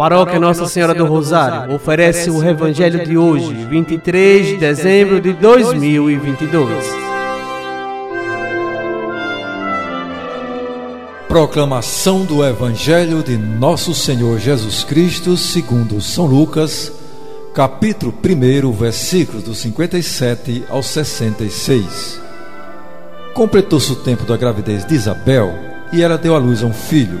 Paróquia Nossa Senhora do Rosário oferece o Evangelho de hoje, 23 de dezembro de 2022. Proclamação do Evangelho de Nosso Senhor Jesus Cristo, segundo São Lucas, capítulo 1, versículos do 57 ao 66. Completou-se o tempo da gravidez de Isabel e ela deu à luz a um filho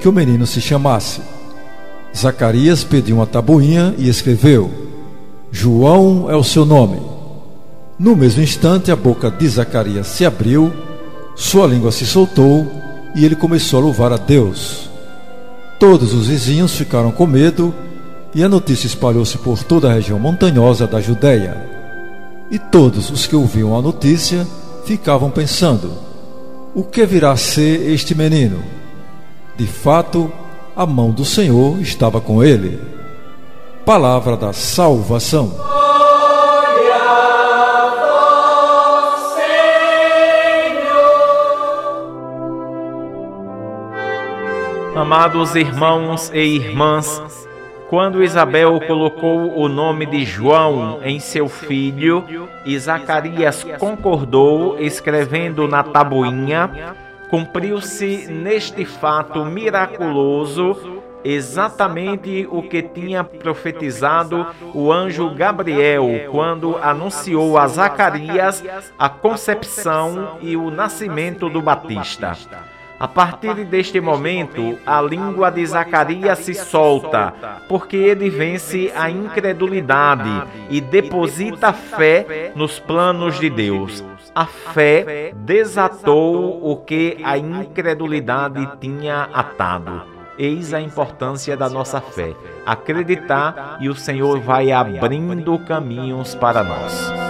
que o menino se chamasse. Zacarias pediu uma tabuinha e escreveu: João é o seu nome. No mesmo instante, a boca de Zacarias se abriu, sua língua se soltou e ele começou a louvar a Deus. Todos os vizinhos ficaram com medo e a notícia espalhou-se por toda a região montanhosa da Judéia. E todos os que ouviam a notícia ficavam pensando: o que virá a ser este menino? De fato, a mão do Senhor estava com ele. Palavra da salvação. Amados irmãos e irmãs, quando Isabel colocou o nome de João em seu filho, e Zacarias concordou, escrevendo na tabuinha, cumpriu-se neste fato miraculoso exatamente o que tinha profetizado o anjo Gabriel quando anunciou a Zacarias a concepção e o nascimento do Batista. A partir deste momento, a língua de Zacarias se solta, porque ele vence a incredulidade e deposita fé nos planos de Deus. A fé desatou o que a incredulidade tinha atado. Eis a importância da nossa fé. Acreditar e o Senhor vai abrindo caminhos para nós.